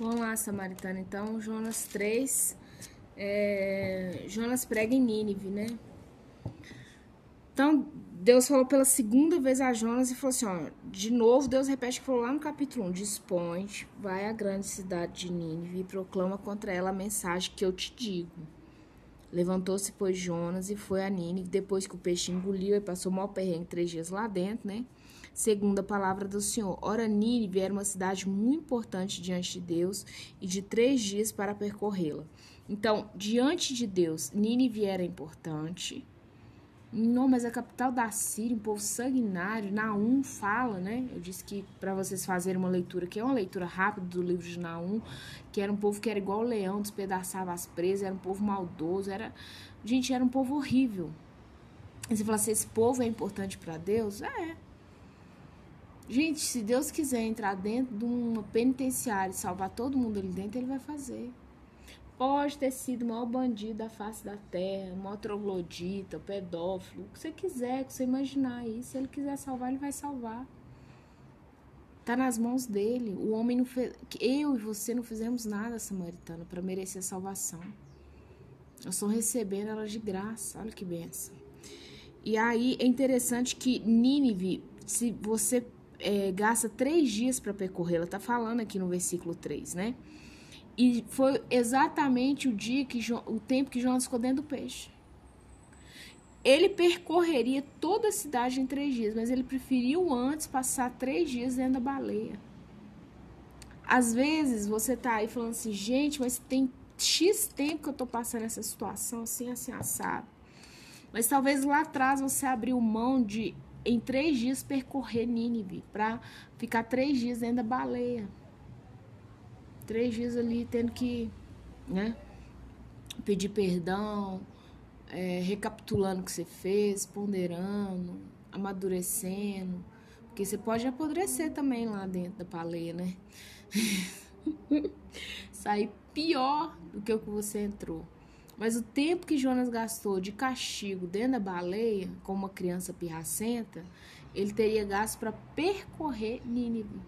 Vamos lá, Samaritana. Então, Jonas 3. É, Jonas prega em Nínive, né? Então, Deus falou pela segunda vez a Jonas e falou assim: ó, de novo, Deus repete que falou lá no capítulo 1: Dispõe, vai à grande cidade de Nínive e proclama contra ela a mensagem que eu te digo. Levantou-se, pois, Jonas e foi a Nínive, depois que o peixe engoliu e passou mal perrengue três dias lá dentro, né? Segundo a palavra do Senhor. Ora, Nínive era uma cidade muito importante diante de Deus e de três dias para percorrê-la. Então, diante de Deus, Nínive era importante. Não, mas a capital da Síria, um povo sanguinário. Naum fala, né? Eu disse que para vocês fazerem uma leitura, que é uma leitura rápida do livro de Naum, que era um povo que era igual o leão, despedaçava as presas, era um povo maldoso, era. Gente, era um povo horrível. E você fala assim: esse povo é importante para Deus? É. Gente, se Deus quiser entrar dentro de uma penitenciária e salvar todo mundo ali dentro, ele vai fazer. Pode ter sido o maior bandido da face da terra, o maior troglodita, o pedófilo, o que você quiser, o que você imaginar aí. Se ele quiser salvar, ele vai salvar. Tá nas mãos dele. O homem não fez. Eu e você não fizemos nada, samaritano, para merecer a salvação. Nós estamos recebendo ela de graça. Olha que benção. E aí é interessante que Nínive, se você é, gasta três dias para percorrê-la, tá falando aqui no versículo 3, né? E foi exatamente o dia que o tempo que Jonas ficou dentro do peixe. Ele percorreria toda a cidade em três dias, mas ele preferiu antes passar três dias dentro da baleia. Às vezes você tá aí falando assim, gente, mas tem X tempo que eu tô passando essa situação assim, assim, assado. Mas talvez lá atrás você abriu mão de em três dias percorrer Nínive, para ficar três dias dentro da baleia. Três dias ali tendo que, né, pedir perdão, é, recapitulando o que você fez, ponderando, amadurecendo. Porque você pode apodrecer também lá dentro da baleia, né? Sair pior do que o que você entrou. Mas o tempo que Jonas gastou de castigo dentro da baleia, com uma criança pirracenta, ele teria gasto para percorrer Nínive.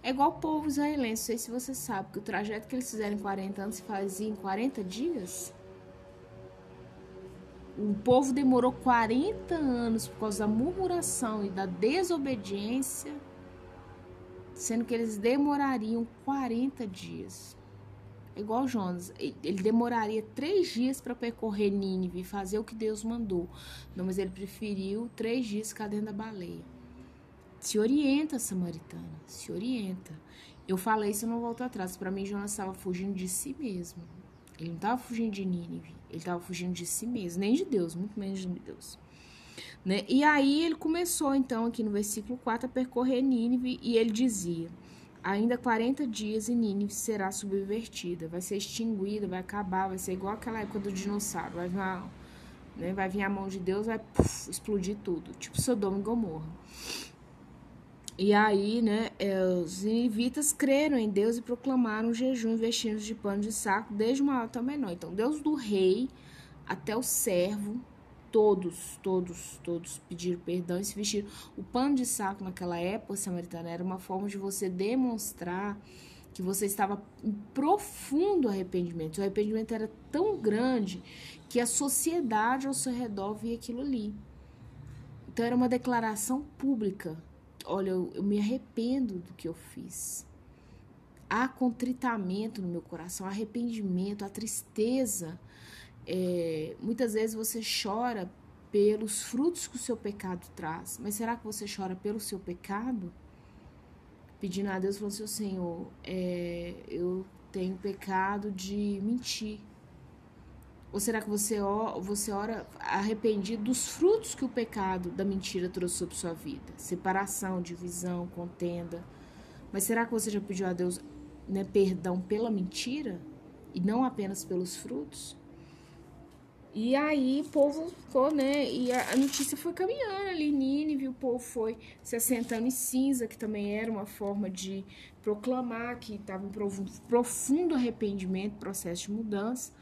É igual o povo israelense, não sei se você sabe, que o trajeto que eles fizeram em 40 anos se fazia em 40 dias. O povo demorou 40 anos por causa da murmuração e da desobediência, sendo que eles demorariam 40 dias igual Jonas, ele demoraria três dias para percorrer Nínive e fazer o que Deus mandou. Não, mas ele preferiu três dias ficar dentro da baleia. Se orienta, samaritana, se orienta. Eu falei isso, eu não volto atrás. Para mim, Jonas estava fugindo de si mesmo. Ele não estava fugindo de Nínive, ele estava fugindo de si mesmo, nem de Deus, muito menos de Deus. Né? E aí ele começou, então, aqui no versículo 4, a percorrer Nínive e ele dizia. Ainda 40 dias e Nínive será subvertida, vai ser extinguida, vai acabar, vai ser igual aquela época do dinossauro, vai vir, né, vai vir a mão de Deus, vai puff, explodir tudo, tipo Sodoma e Gomorra. E aí, né, é, os ninivitas creram em Deus e proclamaram jejum vestindo de pano de saco, desde o maior até o menor. Então, Deus do rei até o servo todos, todos, todos pediram perdão e se vestiram. O pano de saco naquela época samaritana era uma forma de você demonstrar que você estava em profundo arrependimento. O arrependimento era tão grande que a sociedade ao seu redor via aquilo ali. Então era uma declaração pública. Olha, eu, eu me arrependo do que eu fiz. Há contritamento no meu coração, arrependimento, a tristeza é, muitas vezes você chora pelos frutos que o seu pecado traz, mas será que você chora pelo seu pecado? Pedindo a Deus, falando assim, Senhor, é, eu tenho pecado de mentir. Ou será que você você ora arrependido dos frutos que o pecado da mentira trouxe sobre sua vida? Separação, divisão, contenda. Mas será que você já pediu a Deus né, perdão pela mentira e não apenas pelos frutos? E aí o povo ficou, né? E a, notícia foi caminhando ali, Nínive, o povo foi se assentando em cinza, que também era uma forma de proclamar que estava em profundo, arrependimento, processo de mudança.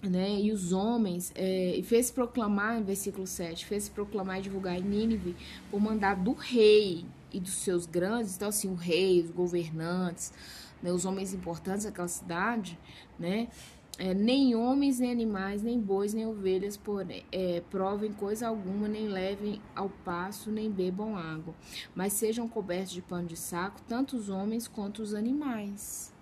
Né? E os homens, é, fez proclamar, em versículo 7, fez proclamar e divulgar em Nínive por mandar do rei e dos seus grandes, então assim, o rei, os governantes, né, os homens importantes daquela cidade, né, é, nem homens, nem animais, nem bois, nem ovelhas porém, é, provem coisa alguma, nem levem ao passo, nem bebam água, mas sejam cobertos de pano de saco, tanto os homens quanto os animais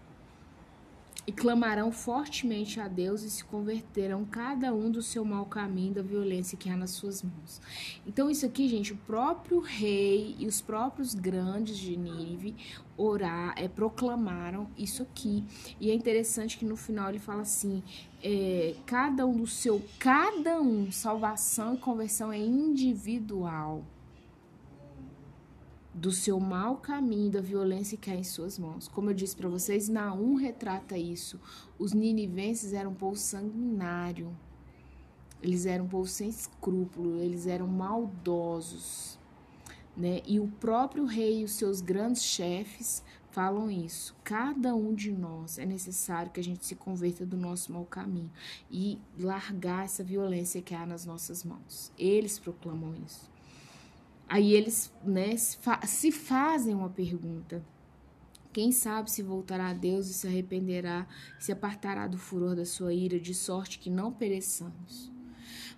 e clamarão fortemente a Deus e se converterão cada um do seu mau caminho da violência que há nas suas mãos. Então isso aqui, gente, o próprio rei e os próprios grandes de Nínive orar, é, proclamaram isso aqui. E é interessante que no final ele fala assim, é, cada um do seu, cada um, salvação e conversão é individual do seu mau caminho, da violência que há em suas mãos. Como eu disse para vocês, Naum retrata isso. Os ninivenses eram um povo sanguinário. Eles eram um povo sem escrúpulo, eles eram maldosos. Né? E o próprio rei e os seus grandes chefes falam isso. Cada um de nós é necessário que a gente se converta do nosso mau caminho e largar essa violência que há nas nossas mãos. Eles proclamam isso. Aí eles né, se fazem uma pergunta. Quem sabe se voltará a Deus e se arrependerá, se apartará do furor da sua ira, de sorte que não pereçamos.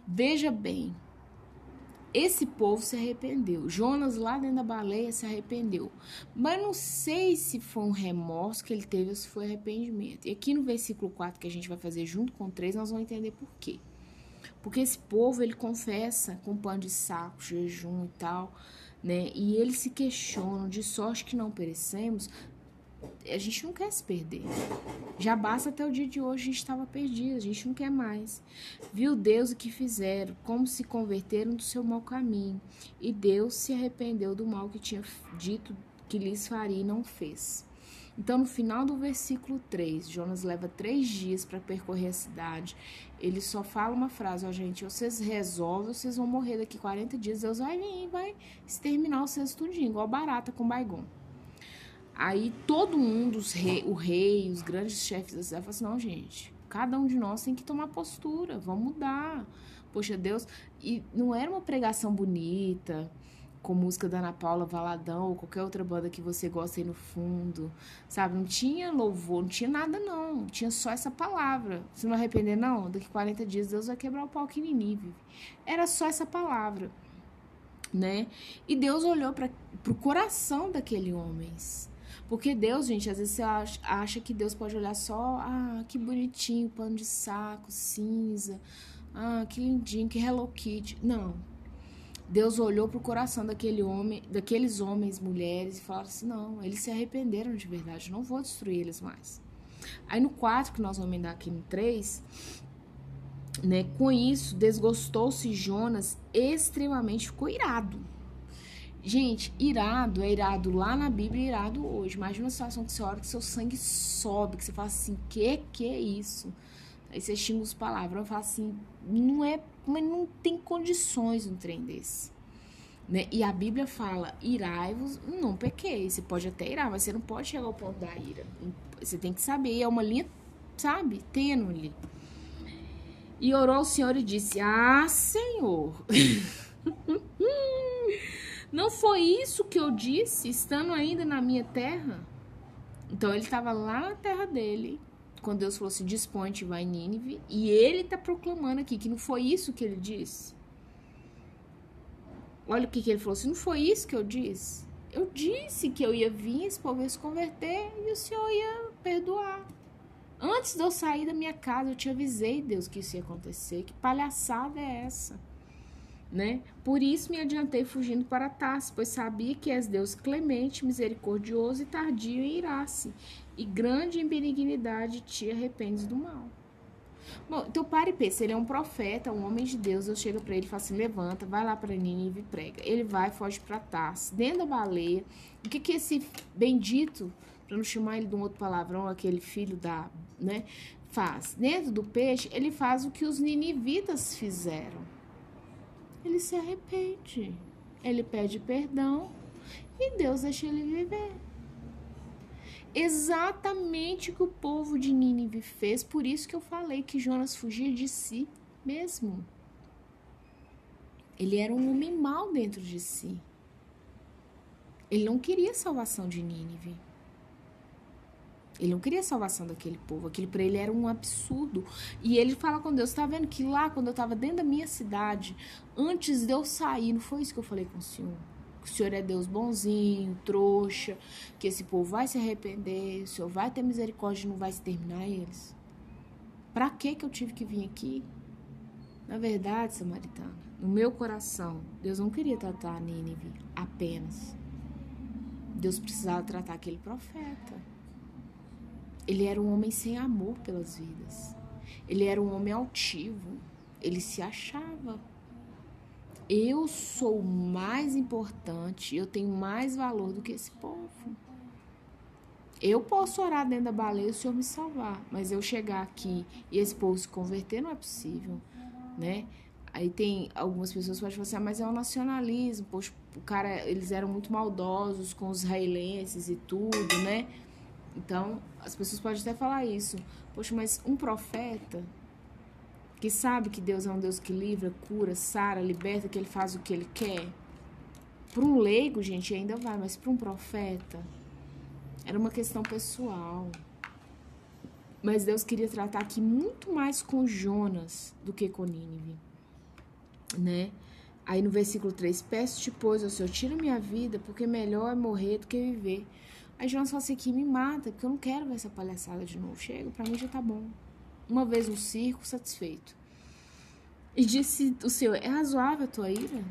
Veja bem, esse povo se arrependeu. Jonas, lá dentro da baleia, se arrependeu. Mas não sei se foi um remorso que ele teve ou se foi arrependimento. E aqui no versículo 4, que a gente vai fazer junto com 3, nós vamos entender por quê. Porque esse povo, ele confessa com pano de saco, jejum e tal, né? E eles se questionam de sorte que não perecemos. A gente não quer se perder. Já basta até o dia de hoje a gente estava perdido, a gente não quer mais. Viu Deus o que fizeram, como se converteram do seu mau caminho. E Deus se arrependeu do mal que tinha dito que lhes faria e não fez. Então, no final do versículo 3, Jonas leva três dias para percorrer a cidade. Ele só fala uma frase: Ó, oh, gente, vocês resolvem, vocês vão morrer daqui 40 dias. Deus vai vir vai exterminar vocês tudinho, igual barata com baigon. Aí todo mundo, os rei, o rei, os grandes chefes da cidade, falam assim: não, gente, cada um de nós tem que tomar postura, vamos mudar. Poxa, Deus. E não era uma pregação bonita com música da Ana Paula Valadão ou qualquer outra banda que você gosta aí no fundo, sabe? Não tinha louvor, não tinha nada não, tinha só essa palavra. Se não arrepender não, daqui 40 dias Deus vai quebrar o pau aqui em Nínive. Era só essa palavra, né? E Deus olhou para o coração daquele homens. Porque Deus, gente, às vezes você acha que Deus pode olhar só, ah, que bonitinho, pano de saco, cinza, ah, que lindinho, que Hello Kitty. Não, Deus olhou para o coração daquele homem, daqueles homens, mulheres e falou assim: "Não, eles se arrependeram de verdade, não vou destruir eles mais". Aí no 4 que nós vamos emendar aqui no 3, né, com isso desgostou-se Jonas extremamente, ficou irado. Gente, irado é irado lá na Bíblia, irado hoje. Imagina uma situação que você olha que seu sangue sobe, que você fala assim: "Que que é isso?" Aí você xinga os palavrões, fala assim: "Não é mas não tem condições um trem desse. Né? E a Bíblia fala: irai-vos, não pequei. Você pode até irar, mas você não pode chegar ao ponto da ira. Você tem que saber, é uma linha, sabe, tênue. E orou ao Senhor e disse: Ah, Senhor, não foi isso que eu disse, estando ainda na minha terra? Então ele estava lá na terra dele, quando Deus falou assim: dispõe-te, vai Nínive, e ele está proclamando aqui que não foi isso que ele disse. Olha o que, que ele falou assim: não foi isso que eu disse. Eu disse que eu ia vir, esse povo ia se converter e o Senhor ia perdoar. Antes de eu sair da minha casa, eu te avisei, Deus, que isso ia acontecer. Que palhaçada é essa? Né? Por isso me adiantei fugindo para Tarso, pois sabia que és Deus clemente, misericordioso e tardio em irar-se, e grande em benignidade te arrependes do mal. Bom, então pare e pensa, ele é um profeta, um homem de Deus, eu chego para ele e falo assim, levanta, vai lá para Nínive e prega. Ele vai, foge para Tarso, dentro da baleia. O que que esse bendito, para não chamar ele de um outro palavrão, aquele filho da, né, faz? Dentro do peixe, ele faz o que os ninivitas fizeram. Ele se arrepende, ele pede perdão e Deus deixa ele viver exatamente o que o povo de Nínive fez, por isso que eu falei que Jonas fugia de si mesmo. Ele era um homem mau dentro de si. Ele não queria a salvação de Nínive. Ele não queria a salvação daquele povo. Aquilo para ele era um absurdo. E ele fala com Deus: tá vendo que lá, quando eu estava dentro da minha cidade, antes de eu sair, não foi isso que eu falei com o Senhor? Que o Senhor é Deus bonzinho, trouxa, que esse povo vai se arrepender, o Senhor vai ter misericórdia e não vai exterminar eles. Para que que eu tive que vir aqui? Na verdade, samaritana, no meu coração, Deus não queria tratar Nínive apenas. Deus precisava tratar aquele profeta. Ele era um homem sem amor pelas vidas. Ele era um homem altivo. Ele se achava. Eu sou mais importante, eu tenho mais valor do que esse povo. Eu posso orar dentro da baleia o Senhor me salvar, mas eu chegar aqui e esse povo se converter não é possível, né? Aí tem algumas pessoas que podem falar assim, ah, mas é o nacionalismo, poxa, o cara, eles eram muito maldosos com os israelenses e tudo, né? Então, as pessoas podem até falar isso. Poxa, mas um profeta que sabe que Deus é um Deus que livra, cura, sara, liberta, que ele faz o que ele quer. Para um leigo, gente, ainda vai, mas para um profeta era uma questão pessoal. Mas Deus queria tratar aqui muito mais com Jonas do que com Nínive, né? Aí no versículo 3, peço-te, pois, ao Senhor, tira minha vida, porque melhor é morrer do que viver. Aí Jonas fala assim, que me mata, porque eu não quero ver essa palhaçada de novo. Chega, pra mim já tá bom. Uma vez no circo, satisfeito. E disse o Senhor, é razoável a tua ira?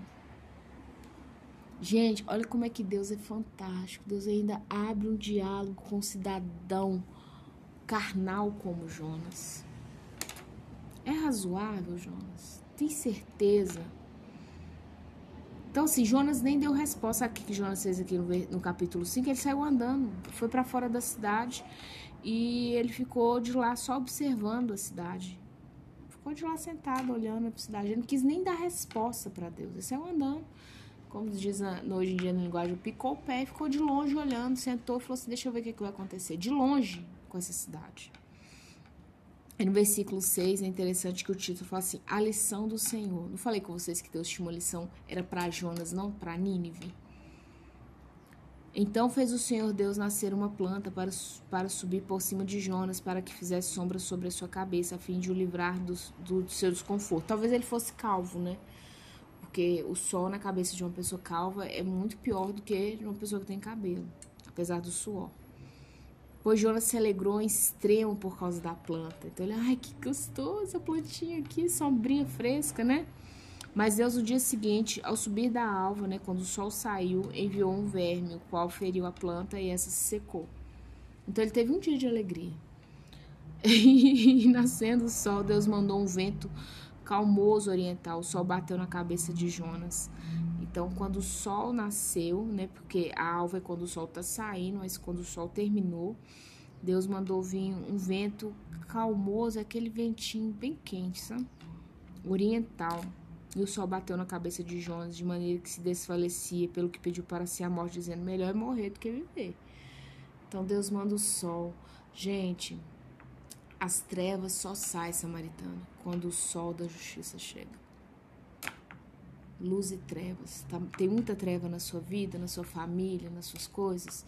Gente, olha como é que Deus é fantástico. Deus ainda abre um diálogo com um cidadão carnal como Jonas. É razoável, Jonas? Tem certeza? Então, assim, Jonas nem deu resposta. O que Jonas fez aqui no, no capítulo 5? Ele saiu andando, foi para fora da cidade e ele ficou de lá só observando a cidade. Ficou de lá sentado, olhando para a cidade. Ele não quis nem dar resposta para Deus. Ele saiu andando. Como diz hoje em dia na linguagem, picou o pé e ficou de longe olhando, sentou e falou assim: Deixa eu ver o que, que vai acontecer. De longe com essa cidade. E no versículo 6 é interessante que o título fala assim: A lição do Senhor. Não falei com vocês que Deus tinha uma lição, era para Jonas, não para Nínive. Então fez o Senhor Deus nascer uma planta para, para subir por cima de Jonas, para que fizesse sombra sobre a sua cabeça, a fim de o livrar do, do, do seu desconforto. Talvez ele fosse calvo, né? Porque o sol na cabeça de uma pessoa calva é muito pior do que de uma pessoa que tem cabelo, apesar do suor. Pois Jonas se alegrou em extremo por causa da planta. Então ele, ai, que gostoso a plantinha aqui, sombrinha fresca, né? Mas Deus, no dia seguinte, ao subir da alva, né, quando o sol saiu, enviou um verme, o qual feriu a planta e essa se secou. Então ele teve um dia de alegria. E nascendo o sol, Deus mandou um vento calmoso oriental. O sol bateu na cabeça de Jonas. Então, quando o sol nasceu, né? Porque a alva é quando o sol tá saindo, mas quando o sol terminou, Deus mandou vir um vento calmoso, aquele ventinho bem quente, sabe? Oriental. E o sol bateu na cabeça de Jonas de maneira que se desfalecia, pelo que pediu para si a morte, dizendo: melhor é morrer do que viver. Então Deus manda o sol. Gente, as trevas só saem, samaritana, quando o sol da justiça chega luz e trevas. Tá? Tem muita treva na sua vida, na sua família, nas suas coisas.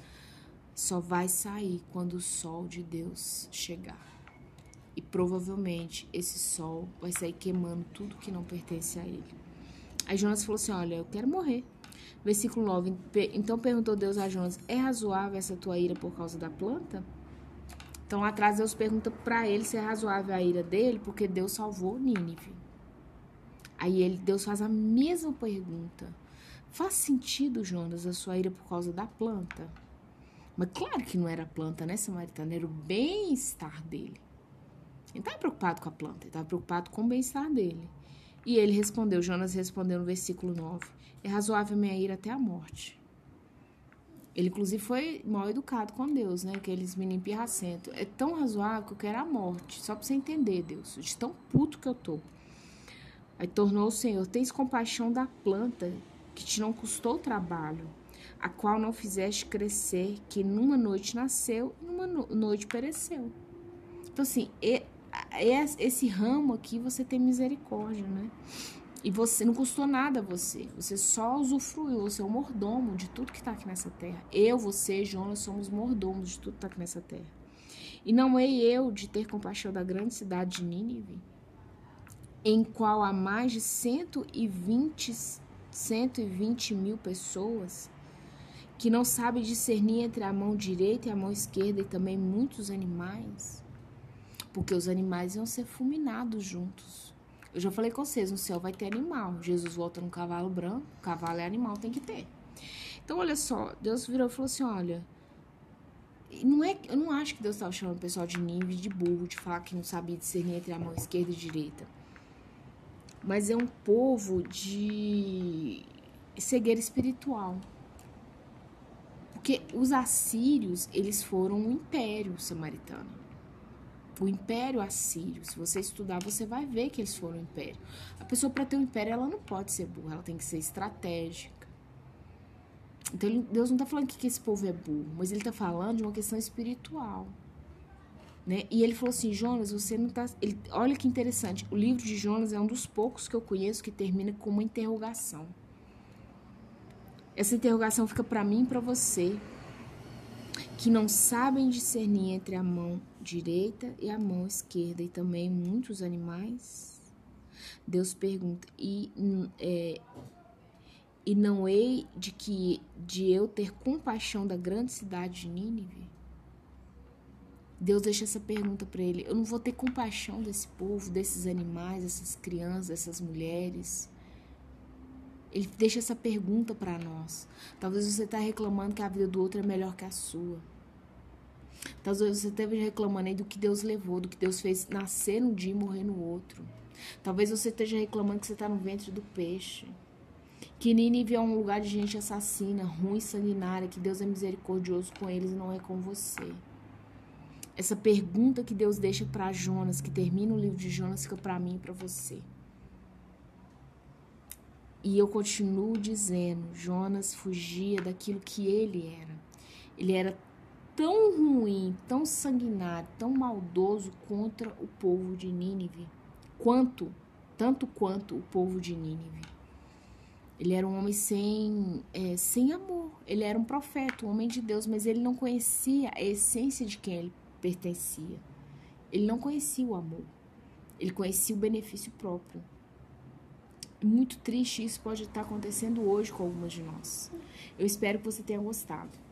Só vai sair quando o sol de Deus chegar. E provavelmente esse sol vai sair queimando tudo que não pertence a ele. Aí Jonas falou assim: Olha, eu quero morrer. Versículo 9. Então perguntou Deus a Jonas: É razoável essa tua ira por causa da planta? Então atrás Deus pergunta para ele se é razoável a ira dele, porque Deus salvou Nínive. Aí ele, Deus faz a mesma pergunta. Faz sentido, Jonas, a sua ira por causa da planta? Mas claro que não era a planta, né, Samaritana? Era o bem-estar dele. Ele estava preocupado com a planta, ele estava preocupado com o bem-estar dele. E ele respondeu, Jonas respondeu no versículo 9: É razoável minha ira até a morte. Ele, inclusive, foi mal educado com Deus, né? Aqueles meninos pirracentos. É tão razoável que eu quero a morte. Só pra você entender, Deus. De tão puto que eu tô. Aí tornou o Senhor: Tens compaixão da planta que te não custou trabalho, a qual não fizeste crescer, que numa noite nasceu e numa noite pereceu. Então, assim, esse ramo aqui você tem misericórdia, né? E você não custou nada a você. Você só usufruiu. Você é o mordomo de tudo que está aqui nessa terra. Eu, você, Jonas, somos mordomos de tudo que está aqui nessa terra. E não hei eu de ter compaixão da grande cidade de Nínive, em qual há mais de 120, 120 mil pessoas que não sabe discernir entre a mão direita e a mão esquerda e também muitos animais, porque os animais iam ser fulminados juntos. Eu já falei com vocês, no céu vai ter animal. Jesus volta num cavalo branco, cavalo é animal, tem que ter. Então, olha só, Deus virou e falou assim: olha, não é, eu não acho que Deus estava chamando o pessoal de nível de burro, de falar que não sabia discernir entre a mão esquerda e direita. Mas é um povo de cegueira espiritual. Porque os assírios, eles foram um império samaritano. O império assírio, se você estudar, você vai ver que eles foram império. A pessoa, para ter um império, ela não pode ser burra, ela tem que ser estratégica então Deus não está falando que esse povo é burro, mas ele está falando de uma questão espiritual. Né? E ele falou assim, Jonas, você não está. Olha que interessante. O livro de Jonas é um dos poucos que eu conheço que termina com uma interrogação. Essa interrogação fica para mim e para você, que não sabem discernir entre a mão direita e a mão esquerda, e também muitos animais. Deus pergunta, e é, e não hei de que de eu ter compaixão da grande cidade de Nínive? Deus deixa essa pergunta para ele. Eu não vou ter compaixão desse povo, desses animais, dessas crianças, dessas mulheres. Ele deixa essa pergunta para nós. Talvez você está reclamando que a vida do outro é melhor que a sua. Talvez você esteja reclamando aí do que Deus levou, do que Deus fez nascer num dia e morrer no outro. Talvez você esteja reclamando que você está no ventre do peixe. Que Nínive é um lugar de gente assassina, ruim, sanguinária, que Deus é misericordioso com eles e não é com você. Essa pergunta que Deus deixa para Jonas, que termina o livro de Jonas, fica para mim e para você. E eu continuo dizendo, Jonas fugia daquilo que ele era. Ele era tão ruim, tão sanguinário, tão maldoso contra o povo de Nínive, quanto, tanto quanto o povo de Nínive. Ele era um homem sem, é, sem amor. Ele era um profeta, um homem de Deus, mas ele não conhecia a essência de quem ele pertencia. Ele não conhecia o amor. Ele conhecia o benefício próprio. Muito triste isso pode estar acontecendo hoje com algumas de nós. Eu espero que você tenha gostado.